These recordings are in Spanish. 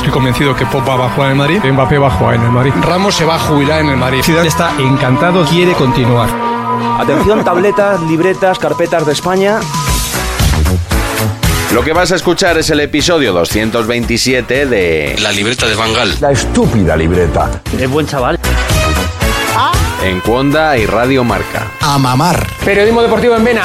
Estoy convencido que Pop va a jugar en el Madrid, Mbappé va a jugar en el Madrid, Ramos se va a jubilar en el Madrid. Zidane está encantado, quiere continuar. Atención, tabletas, libretas, carpetas de España. Lo que vas a escuchar es el episodio 227 de La libreta de Bangal. La estúpida libreta. Es buen chaval. En Cuonda y Radio Marca. A mamar. Periodismo deportivo en Vena.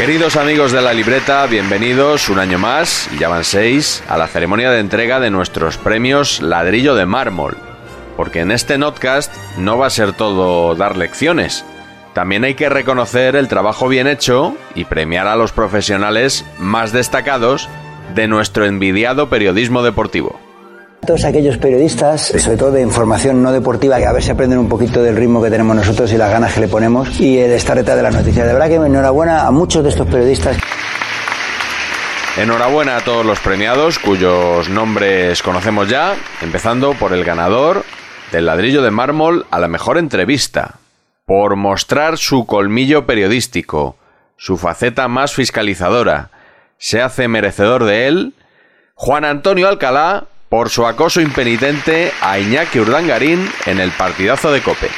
Queridos amigos de la libreta, bienvenidos un año más, y ya van seis, a la ceremonia de entrega de nuestros premios Ladrillo de Mármol. Porque en este notcast no va a ser todo dar lecciones. También hay que reconocer el trabajo bien hecho y premiar a los profesionales más destacados de nuestro envidiado periodismo deportivo. Todos aquellos periodistas, sobre todo de información no deportiva, que a ver si aprenden un poquito del ritmo que tenemos nosotros y las ganas que le ponemos y el estar detrás de las noticias. De verdad que enhorabuena a muchos de estos periodistas. Enhorabuena a todos los premiados cuyos nombres conocemos ya, empezando por el ganador del ladrillo de mármol a la mejor entrevista, por mostrar su colmillo periodístico, su faceta más fiscalizadora. Se hace merecedor de él Juan Antonio Alcalá por su acoso impenitente a Iñaki Urdangarín en el partidazo de Cope.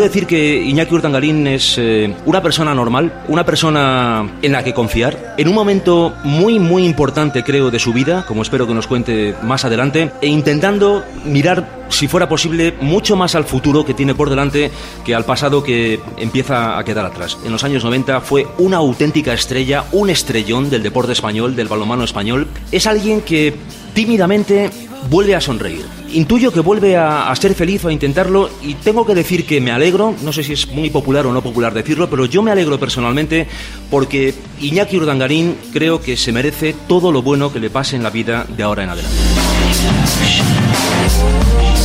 Decir que Iñaki Urdangarín es eh, una persona normal, una persona en la que confiar, en un momento muy, muy importante, creo, de su vida, como espero que nos cuente más adelante, e intentando mirar, si fuera posible, mucho más al futuro que tiene por delante que al pasado que empieza a quedar atrás. En los años 90 fue una auténtica estrella, un estrellón del deporte español, del balonmano español. Es alguien que tímidamente vuelve a sonreír. Intuyo que vuelve a, ser feliz o a intentarlo y tengo que decir que me alegro, no sé si es muy popular o no popular decirlo, pero yo me alegro personalmente porque Iñaki Urdangarín creo que se merece todo lo bueno que le pase en la vida de ahora en adelante.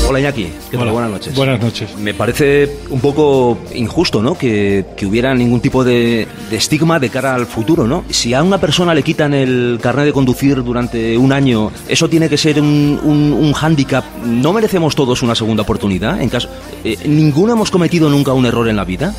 Hola Iñaki, ¿qué tal? Hola. Buenas noches. Buenas noches. Me parece un poco injusto, ¿no? Que, que hubiera ningún tipo de, de, estigma de cara al futuro, ¿no? Si a una persona le quitan el carnet de conducir durante un año, eso tiene que ser un, un, un hándicap. ¿No merecemos todos una segunda oportunidad? En caso, eh, ¿Ninguno hemos cometido nunca un error en la vida?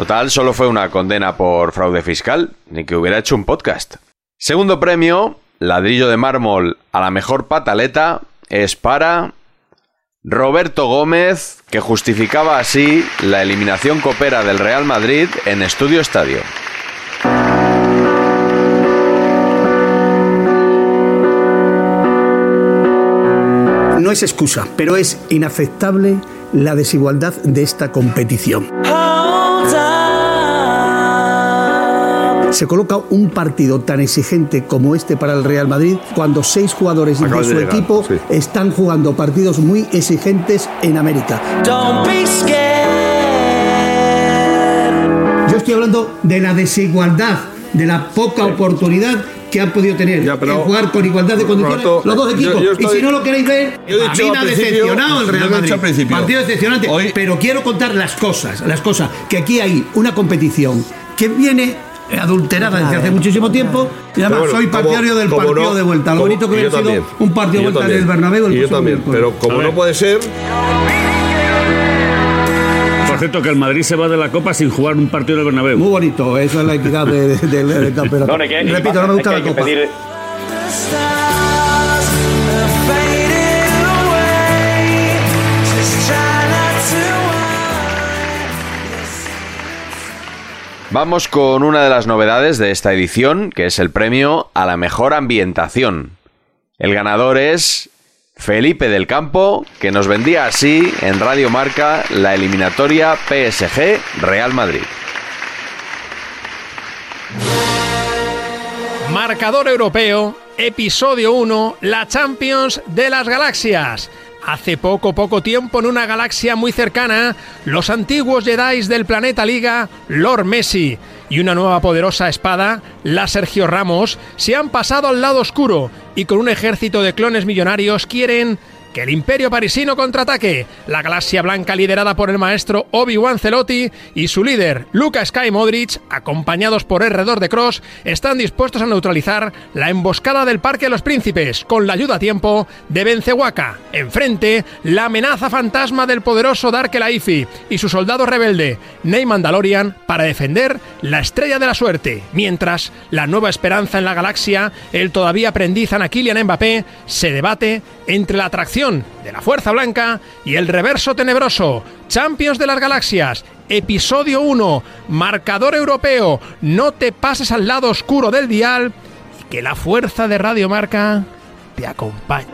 Total, solo fue una condena por fraude fiscal, ni que hubiera hecho un podcast. Segundo premio, ladrillo de mármol a la mejor pataleta, es para Roberto Gómez, que justificaba así la eliminación copera del Real Madrid en Estudio Estadio. No es excusa, pero es inaceptable la desigualdad de esta competición. Se coloca un partido tan exigente como este para el Real Madrid cuando seis jugadores Acabas de su de llegar, equipo sí. están jugando partidos muy exigentes en América. Yo estoy hablando de la desigualdad, de la poca oportunidad que han podido tener Ya, pero- en jugar con igualdad de condiciones Roberto, los dos equipos. yo estoy- Y si no lo queréis ver, Yo he a mí me ha decepcionado el Real he Madrid. principio. Partido decepcionante. Hoy- Pero quiero contar las cosas, las cosas, que aquí hay una competición que viene adulterada desde hace muchísimo tiempo y además bueno, soy como- partidario del como partido no- de vuelta. Lo como- bonito que hubiera sido también. un partido de vuelta también. del Bernabéu. el Y yo próximo también, miércoles. pero como no puede ser, Por cierto, que el Madrid se va de la Copa sin jugar un partido del Bernabéu. Muy bonito, esa es la equidad de- de- del campeonato. No, hay que- Repito, no me gusta la copa. pedir- Vamos con una de las novedades de esta edición, que es el premio a la mejor ambientación. El ganador es Felipe del Campo, que nos vendía así en Radio Marca la eliminatoria PSG Real Madrid. Marcador europeo, episodio 1, la Champions de las Galaxias. Hace poco, poco tiempo, en una galaxia muy cercana, los antiguos Jedi del planeta Liga, Lord Messi, y una nueva poderosa espada, la Sergio Ramos, se han pasado al lado oscuro y con un ejército de clones millonarios quieren que el imperio parisino contraataque. La galaxia blanca liderada por el maestro Obi-Wan Celotti y su líder Luca Sky Modric, acompañados por Herredor de Cross, están dispuestos a neutralizar la emboscada del Parque de los Príncipes con la ayuda a tiempo de Benzewaka. Enfrente, la amenaza fantasma del poderoso Dark Elaifi y su soldado rebelde, Ney Mandalorian, para defender la estrella de la suerte. Mientras, la nueva esperanza en la galaxia, el todavía aprendiz Anaquilian Mbappé, se debate entre la atracción de la Fuerza Blanca y el reverso tenebroso. Champions de las Galaxias, episodio 1, marcador europeo, no te pases al lado oscuro del dial y que la fuerza de Radio Marca te acompañe.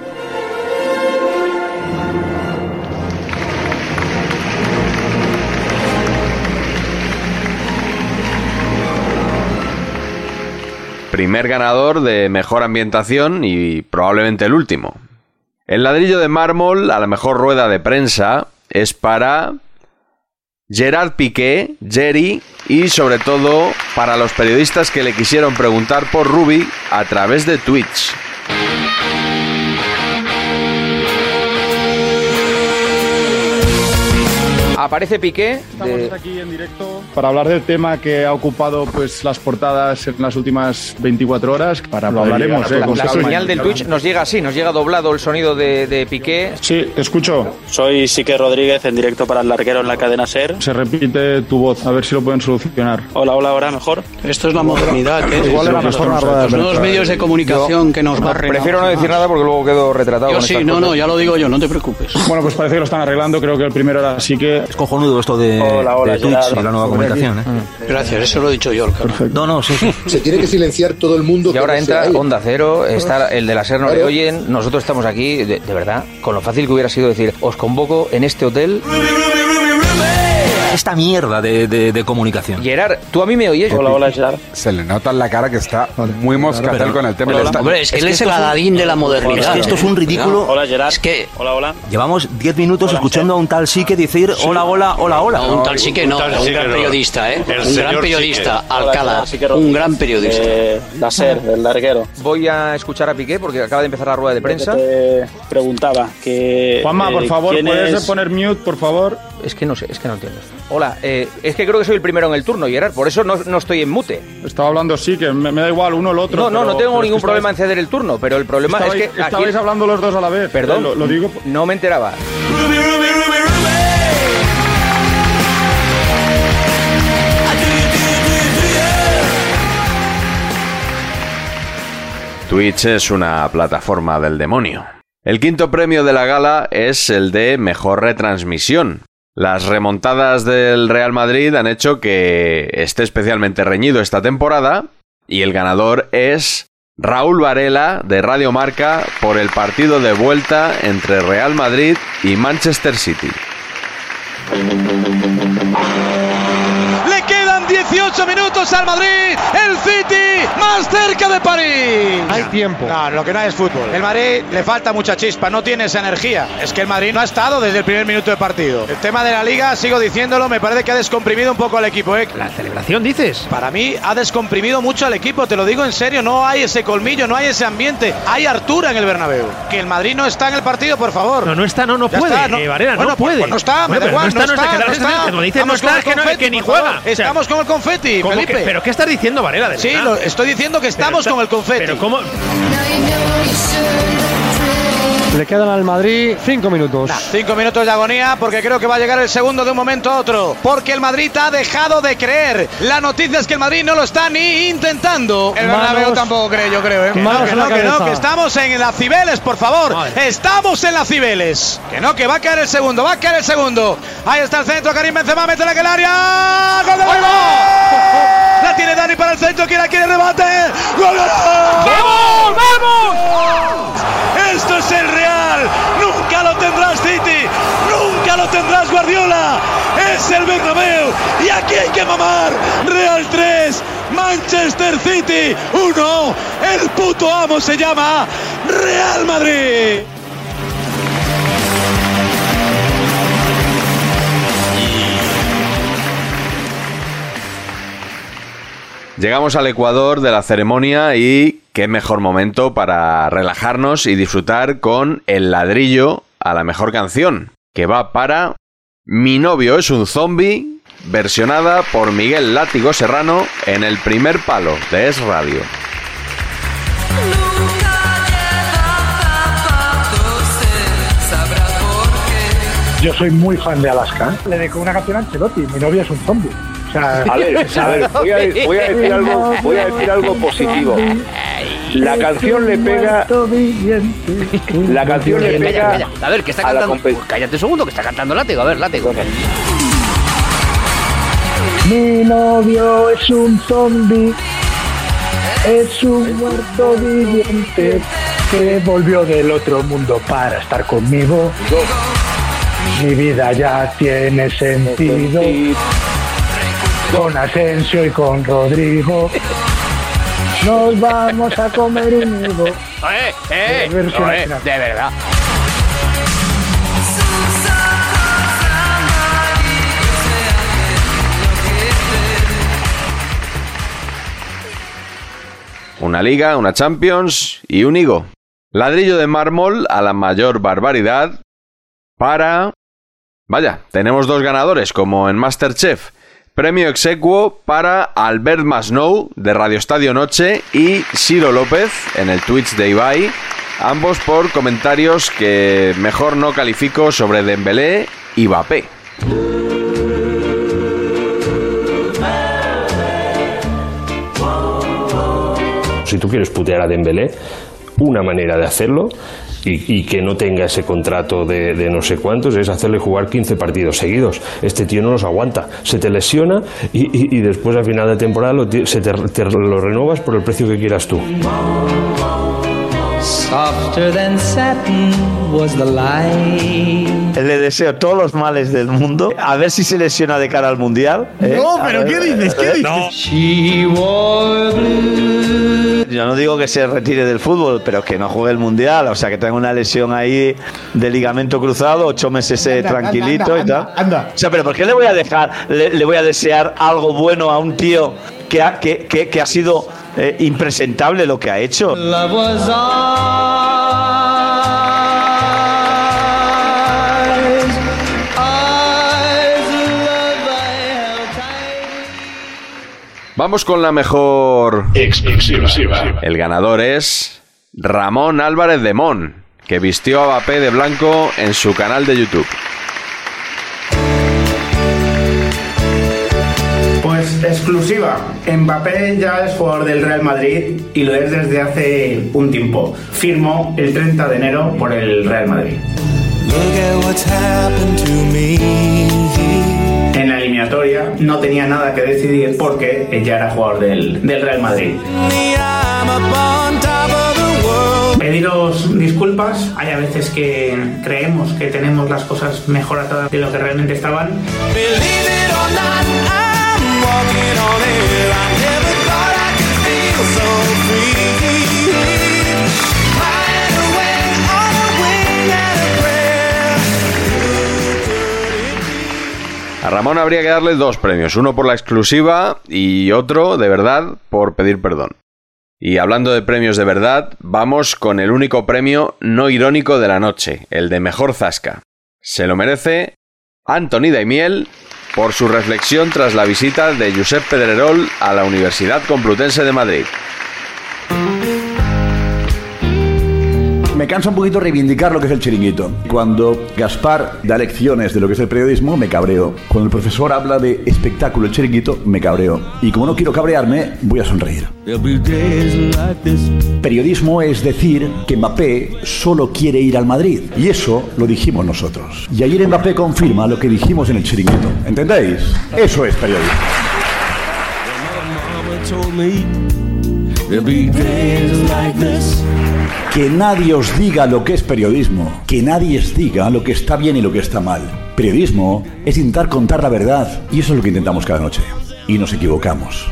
Primer ganador de mejor ambientación y probablemente el último. El ladrillo de mármol a la mejor rueda de prensa es para Gerard Piqué, Jerry y sobre todo para los periodistas que le quisieron preguntar por Ruby a través de Twitch. Aparece Piqué. de- aquí en directo para hablar del tema que ha ocupado pues las portadas en las últimas 24 horas. Para lo hablaremos, eh, la, con la señal del Twitch nos llega así, nos llega doblado el sonido de, de Piqué. Sí, escucho. Soy Sique Rodríguez en directo para el larguero en la cadena SER. Se repite tu voz, a ver si lo pueden solucionar. Hola, hola, ahora mejor. Esto es la modernidad, ¿eh? Igual era mejor una rueda de Los nuevos medios de comunicación que nos barren. Prefiero no decir nada porque luego quedo retratado. Yo sí, no, cosas. no, ya lo digo yo, no te preocupes. Bueno, pues parece que lo están arreglando. Creo que el primero era así que. Es cojonudo esto de, Hola, hola, de Twitch y la nueva comunicación. ¿eh? Gracias, eso lo he dicho yo. No, no, sí, sí. Se tiene que silenciar todo el mundo. Y ahora entra Onda Cero, está el de la SER no le oyen, nosotros estamos aquí, de, de verdad, con lo fácil que hubiera sido decir, os convoco en este hotel. Esta mierda de, de- de comunicación. Gerard, ¿tú a mí me oyes? Hola, hola, Gerard. Se le nota en la cara que está muy moscatel Pero- con el tema. pero- Está- Hombre, es que él es el esto es un- Aladín de la modernidad. Es que esto es un ridículo. Hola, Gerard. Es que Hola, hola. Llevamos 10 minutos escuchando a un tal Sique decir hola, hola, hola, hola. no, un tal sí que no, tal un gran periodista, ¿eh? El Un gran periodista, Sique. Hola, Alcalá, Sique un gran periodista. Eh, el larguero. Voy a escuchar a Piqué porque acaba de empezar la rueda de prensa. Te preguntaba que. Juanma, por eh, favor, ¿quién ¿puedes es- poner mute, por favor? Es que no sé, es que no entiendo. Hola, eh, es que creo que soy el primero en el turno, Gerard, por eso no, no estoy en mute. Estaba hablando sí, que me, me da igual uno o el otro. No, no, pero- no tengo es ningún que problema en ceder el turno, pero el problema estabais- es que aquí... Estabais hablando los dos a la vez. Perdón, Lo, lo digo. no me enteraba. Twitch es una plataforma del demonio. El quinto premio de la gala es el de mejor retransmisión. Las remontadas del Real Madrid han hecho que esté especialmente reñido esta temporada y el ganador es Raúl Varela de Radio Marca por el partido de vuelta entre Real Madrid y Manchester City. Le quedan 18 18 minutos al Madrid. El City más cerca de París. Hay tiempo. No, lo que no hay es fútbol. El Madrid le falta mucha chispa, no tiene esa energía. Es que el Madrid no ha estado desde el primer minuto de partido. El tema de la liga, sigo diciéndolo, me parece que ha descomprimido un poco al equipo. ¿eh? La celebración, dices. Para mí ha descomprimido mucho al equipo, te lo digo en serio, no hay ese colmillo, no hay ese ambiente. Hay Artura en el Bernabéu. Que el Madrid no está en el partido, por favor. No, no está, no, no Ya puede. está, no. eh, Varela, Bueno, no pues- puede. pues no está, me Bueno, da pero igual, no está, no no está, está, no está. No es que, no, que ni juega. Estamos con el confeti, ¿cómo Felipe. que- ¿Pero qué estás diciendo, Varela? de Sí, lo- estoy diciendo que estamos Pero con el confeti. Pero ¿cómo? Le quedan al Madrid cinco minutos. Cinco minutos de agonía porque creo que va a llegar el segundo de un momento a otro. Porque el Madrid ha dejado de creer. La noticia es que el Madrid no lo está ni intentando. El Bernabéu tampoco cree, yo creo. ¿eh? Que no, que en no, la que no, que estamos en la Cibeles, por favor. Estamos en la Cibeles. Que no, que va a caer el segundo, va a caer el segundo. Ahí está el centro, Karim Benzema, mete la que el área. ¡Gol de! La tiene Dani para el centro, quiere, quiere rebate. ¡Gol! ¡Vamos, vamos! Esto es el Real. Nunca lo tendrás City. Nunca lo tendrás Guardiola. Es el Bernabéu. Y aquí hay que mamar. Real 3. Manchester City 1. El puto amo se llama Real Madrid. Llegamos al Ecuador de la ceremonia y qué mejor momento para relajarnos y disfrutar con El ladrillo a la mejor canción, que va para Mi novio es un zombie, versionada por Miguel Látigo Serrano en el primer palo de Es Radio. Yo soy muy fan de Alaska. Le dedico una canción a Ancelotti. Mi novia es un zombie. O sea, A ver, a ver, voy a, voy a decir algo, voy a decir algo positivo. La canción le pega, la canción le pega. A ver, que está cantando. cállate un segundo, que está cantando látigo. A ver, látigo. Mi novio es un zombie. Es un muerto viviente que volvió del otro mundo para estar conmigo. Mi vida ya tiene sentido. Con Asensio y con Rodrigo. Nos vamos a comer un nudo. ¡Eh, eh! Eh, de verdad. Una liga, una Champions y un higo. Ladrillo de mármol a la mayor barbaridad para... Vaya, tenemos dos ganadores como en Masterchef. Premio exequo para Albert Masnou de Radio Estadio Noche y Ciro López en el Twitch de Ibai. Ambos por comentarios que mejor no califico sobre Dembélé y Mbappé. Si tú quieres putear a Dembélé, una manera de hacerlo y, que no tenga ese contrato de, no sé cuántos es hacerle jugar 15 partidos seguidos. Este tío no los aguanta, se te lesiona y, después al final de temporada lo, se por el precio que quieras tú. Softer than satin was the light. Le deseo todos los males del mundo. A ver si se lesiona de cara al mundial. ¿eh? No, pero ver, ¿qué dices? ¿Qué dices? She wore blue. Yo no digo que se retire del fútbol, pero que no juegue el mundial. O sea, que tenga una lesión ahí de ligamento cruzado, ocho meses eh, Anda, tranquilito anda, y tal. anda, anda. O sea, pero ¿por qué le voy a dejar, le, le voy a desear algo bueno a un tío que ha, que, que- que ha sido eh, impresentable lo que ha hecho? Vamos con la mejor exclusiva. El ganador es Ramón Álvarez de Mon, que vistió a Mbappé de blanco en su canal de YouTube. Exclusiva. Mbappé ya es jugador del Real Madrid y lo es desde hace un tiempo. Firmó el 30 de enero por el Real Madrid. En la eliminatoria no tenía nada que decidir porque ya era jugador del, del Real Madrid. Pediros disculpas, hay a veces que creemos que tenemos las cosas mejor atadas de lo que realmente estaban. A Ramón habría que darle dos premios, uno por la exclusiva y otro, de verdad, por pedir perdón. Y hablando de premios de verdad, vamos con el único premio no irónico de la noche, el de Mejor Zasca. Se lo merece Anthony Daimiel por su reflexión tras la visita de Josep Pedrerol a la Universidad Complutense de Madrid. Me cansa un poquito reivindicar lo que es el chiringuito. Cuando Gaspar da lecciones de lo que es el periodismo, me cabreo. Cuando el profesor habla de espectáculo, el chiringuito, me cabreo. Y como no quiero cabrearme, voy a sonreír. Periodismo es decir que Mbappé solo quiere ir al Madrid. Y eso lo dijimos nosotros. Y ayer Mbappé confirma lo que dijimos en el chiringuito. ¿Entendéis? Eso es periodismo. Que nadie os diga lo que es periodismo, que nadie os diga lo que está bien y lo que está mal. Periodismo es intentar contar la verdad y eso es lo que intentamos cada noche. Y nos equivocamos.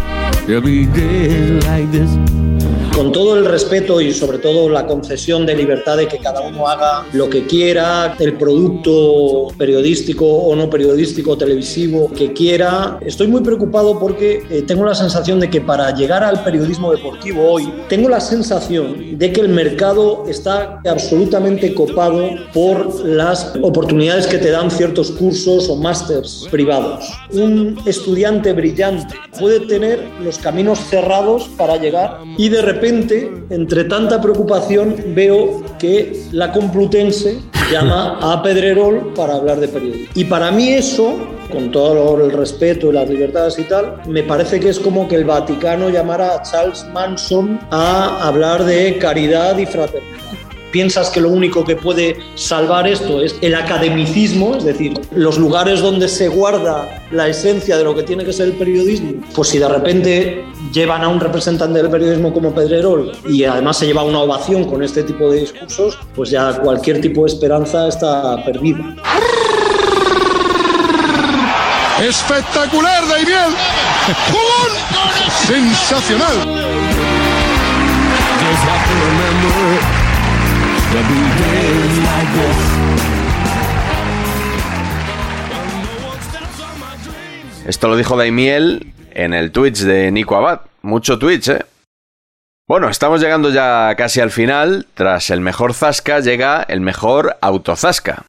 Con todo el respeto y sobre todo la concesión de libertad de que cada uno haga lo que quiera, el producto periodístico o no periodístico, televisivo que quiera, estoy muy preocupado porque eh, tengo la sensación de que para llegar al periodismo deportivo hoy, tengo la sensación de que el mercado está absolutamente copado por las oportunidades que te dan ciertos cursos o másters privados. Un estudiante brillante puede tener los caminos cerrados para llegar y de repente, entre tanta preocupación, veo que la Complutense llama a Pedrerol para hablar de periodismo. Y para mí eso, con todo el respeto y las libertades y tal, me parece que es como que el Vaticano llamara a Charles Manson a hablar de caridad y fraternidad piensas que lo único que puede salvar esto es el academicismo, es decir, los lugares donde se guarda la esencia de lo que tiene que ser el periodismo, pues si de repente llevan a un representante del periodismo como Pedrerol y además se lleva una ovación con este tipo de discursos, pues ya cualquier tipo de esperanza está perdida. Espectacular, Daimiel. ¡Jugón! Sensacional. Esto lo dijo Daimiel en el Twitch de Nico Abad. Mucho Twitch, ¿eh? Bueno, estamos llegando ya casi al final. Tras el mejor Zasca llega el mejor autozasca.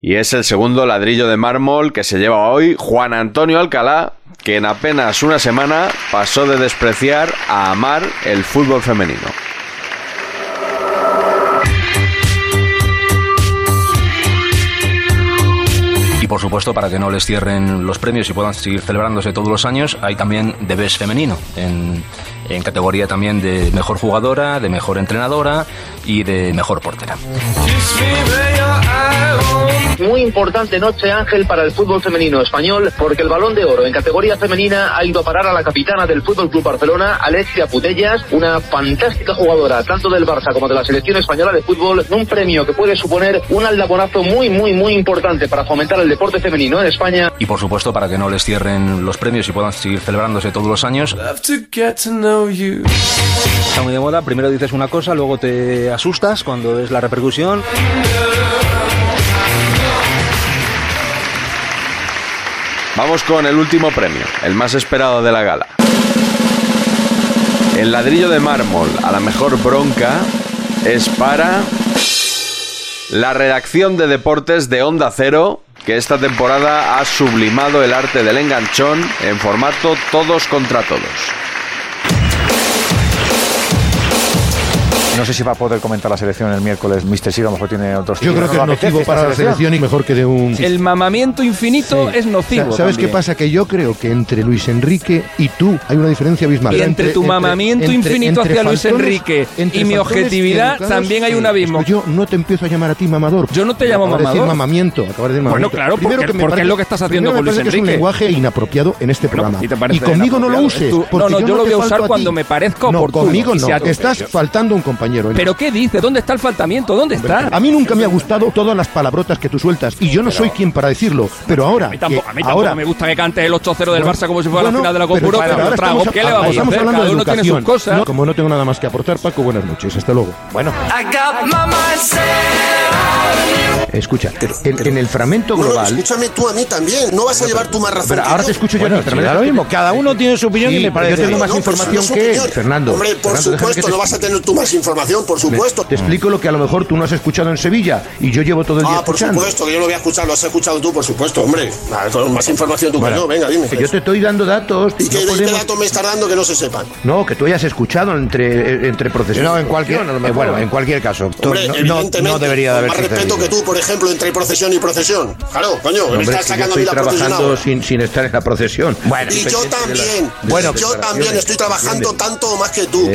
Y es el segundo ladrillo de mármol que se lleva hoy Juan Antonio Alcalá, que en apenas una semana pasó de despreciar a amar el fútbol femenino. Y por supuesto, para que no les cierren los premios y puedan seguir celebrándose todos los años, hay también de Best femenino, en, en categoría también de mejor jugadora, de mejor entrenadora y de mejor portera. Muy importante noche, Ángel, para el fútbol femenino español, porque el balón de oro en categoría femenina ha ido a parar a la capitana del Fútbol Club Barcelona, Alexia Putellas, una fantástica jugadora tanto del Barça como de la selección española de fútbol, un premio que puede suponer un aldabonazo muy, muy, muy importante para fomentar el deporte femenino en España. Y por supuesto, para que no les cierren los premios y puedan seguir celebrándose todos los años, está muy de moda. Primero dices una cosa, luego te asustas cuando es la repercusión. Vamos con el último premio, el más esperado de la gala. El ladrillo de mármol a la mejor bronca es para la redacción de deportes de Onda Cero, que esta temporada ha sublimado el arte del enganchón en formato todos contra todos. No sé si va a poder comentar la selección el miércoles. Mr. Siro a lo mejor tiene otros Yo creo que es nocivo para la selección y mejor que de un... El mamamiento infinito Sí. es nocivo. ¿Sabes qué pasa? Que yo creo que entre Luis Enrique y tú hay una diferencia abismal. Y entre tu mamamiento infinito hacia Luis Enrique entre y mi objetividad, también hay un abismo. Pues yo no te empiezo a llamar a ti mamador. Yo no te llamo de decir mamador. mamamiento. acabas de decir Bueno, mamamiento. claro, Primero porque- que me porque parece- es lo que estás haciendo con Luis parece que es un Enrique. lenguaje inapropiado en este programa. ¿y conmigo no lo uses. No, no, yo lo voy a usar cuando me parezca No, conmigo no. Estás faltando un compañero. ¿Pero qué dice? ¿Dónde está el faltamiento? ¿Dónde está? A mí nunca me ha gustado todas las palabrotas que tú sueltas y yo no soy quien para decirlo. Pero ahora, A mí tampoco, a mí tampoco ahora me gusta que cantes el 8-0 del Bueno, Barça como si fuera bueno, la final de la Copa pero Europa, trago. ¿Qué le vamos a estamos hacer? hablando Cada de uno tiene sus cosas. No, como no tengo nada más que aportar, Paco, buenas noches. Hasta luego. Bueno. Escucha, en, en el fragmento No, no, global. escúchame tú a mí también. No vas a llevar tú más razón. Pero ahora yo. te escucho yo Bueno, dejas lo mismo. Cada uno tiene su opinión y me parece Yo tengo más No, información no que él. Fernando. Hombre, por Fernando, supuesto, te no vas a tener tú más información, por supuesto. Te explico lo que a lo mejor tú no has escuchado en Sevilla y yo llevo todo el día Ah, por escuchando. supuesto, que yo lo voy a escuchar, lo has escuchado tú, por supuesto, hombre. Ah, Con más información tú Bueno, que yo, venga, dime. que yo te estoy dando datos. ¿Y no qué, podemos- datos me estás dando que no se sepan? No, que tú hayas escuchado entre, eh, entre procesiones. No, en cualquier, eh, bueno, en cualquier caso. No, no, evidentemente, no debería de haber más respeto que tú, por ejemplo, entre procesión y procesión. Claro, coño, me Hombre, estás que yo sacando a mí estoy la procesión trabajando sin, sin estar en la procesión. Bueno, Y yo también. Bueno, y yo también estoy trabajando tanto o más que tú.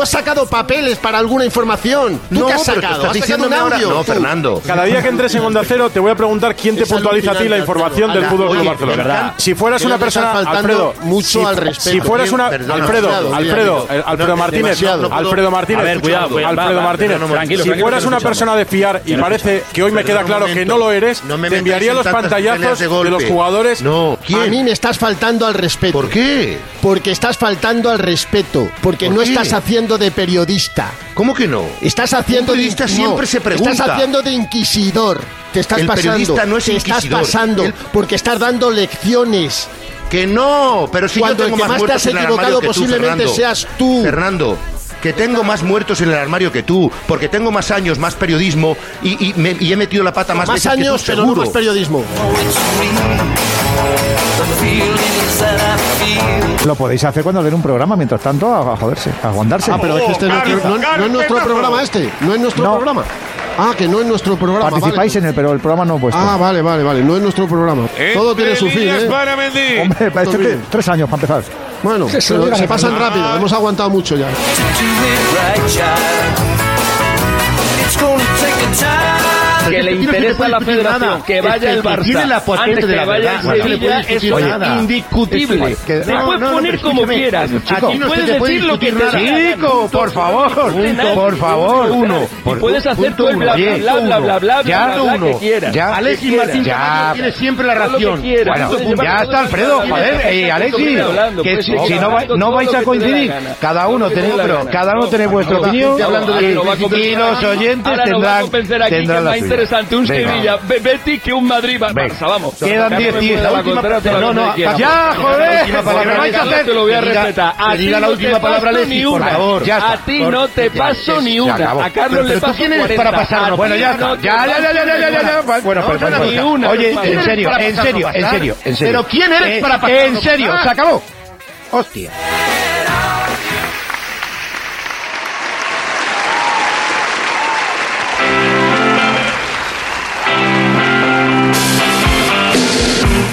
¿Tú has sacado papeles para alguna información? ¿Tú No, qué has sacado? estás ¿Has sacado un audio? No? Fernando. Cada día que entres en Onda Cero te voy a preguntar quién te Es puntualiza a ti la información del. Fútbol Club Barcelona. ¿verdad? Si fueras una persona, Alfredo, mucho si, al respeto. si fueras una, Alfredo, Alfredo, Alfredo Martínez, Alfredo Martínez, A ver, cuidado, Alfredo Martínez, si fueras una persona de fiar y parece que hoy me queda claro que no lo eres, No me te enviaría en los pantallazos de los jugadores. No, A mí me estás faltando al respeto. ¿Por qué? Porque estás faltando al respeto. Porque ¿Por no qué? estás haciendo de periodista. ¿Cómo que no? Estás haciendo Un periodista de, siempre se pregunta. Estás haciendo de inquisidor. Te estás El pasando. periodista no es te estás pasando El- porque estás dando lecciones. Que no, pero si Cuando yo el tengo que más más te has equivocado tú, posiblemente seas tú. Fernando, que tengo más muertos en el armario que tú, porque tengo más años, más periodismo y, y me- y he metido la pata más, Más veces que tú, años, pero no más periodismo. Lo podéis hacer cuando den un programa, mientras tanto, a, a joderse, a aguantarse. Ah, pero es que este no, es- no- no es nuestro programa este. No es nuestro No. programa. Ah, que no es nuestro programa. Participáis vale. en él, pero el programa no puesto. Ah, vale, vale, vale. No es nuestro programa. Todo tiene su fin, ¿eh? Hombre, para Todo que- bien. tres años para empezar. Bueno, Se pero pasan rápido. Hemos aguantado mucho ya. Que le interesa a la federación que vaya el Barça tiene la antes de que la vaya el Sevilla es indiscutible. Eso es. Que- Te no, puedes poner como quieras. Aquí puedes decir lo que te. Chico, por favor, Punto, por favor, uno. Puedes hacer tú el bla bla bla bla bla que uno. quieras. Alexis. Martín tiene siempre la ración. Bueno, ya todo está, Alfredo. Joder, eh, Alexis, todo que puedes si, no, todo vais a coincidir, cada Todo uno tenéis, pero cada uno tenéis vuestra opinión y los oyentes tendrán tendrán la suya. Interesante un. Sevilla Be- Betis que un Madrid. Barça, vamos. Quedan Que 10 no me días. puede La la última- no, no, ya, joder. Te lo voy a respetar. A ti no última te palabra, paso ni una. A ti no te paso ni una. A Carlos le paso quién eres 40. para pasarnos. A Bueno, ya está. Ya, ya, ya, ya, ya, Bueno, una. Oye, en serio, en serio, en serio, en serio. Pero ¿quién eres Eh, para pasarnos? En serio, Ah. se acabó. Hostia.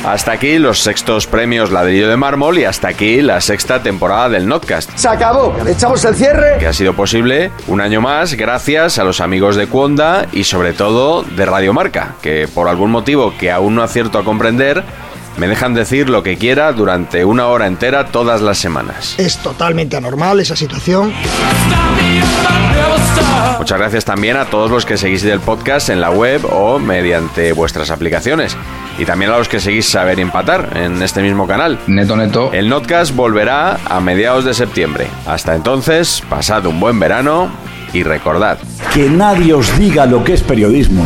Hasta aquí los sextos premios Ladrillo de Mármol y hasta aquí la sexta temporada del Notcast. Se acabó. Echamos el cierre. que ha sido posible un año más gracias a los amigos de Cuonda y sobre todo de Radio Marca, que por algún motivo que aún no acierto a comprender, me dejan decir lo que quiera durante una hora entera todas las semanas. Es totalmente anormal esa situación. Muchas gracias también a todos los que seguís el podcast en la web o mediante vuestras aplicaciones. Y también a los que seguís Saber Empatar en este mismo canal. Neto, neto. El Notcast volverá a mediados de septiembre. Hasta entonces, pasad un buen verano y recordad. Que nadie os diga lo que es periodismo.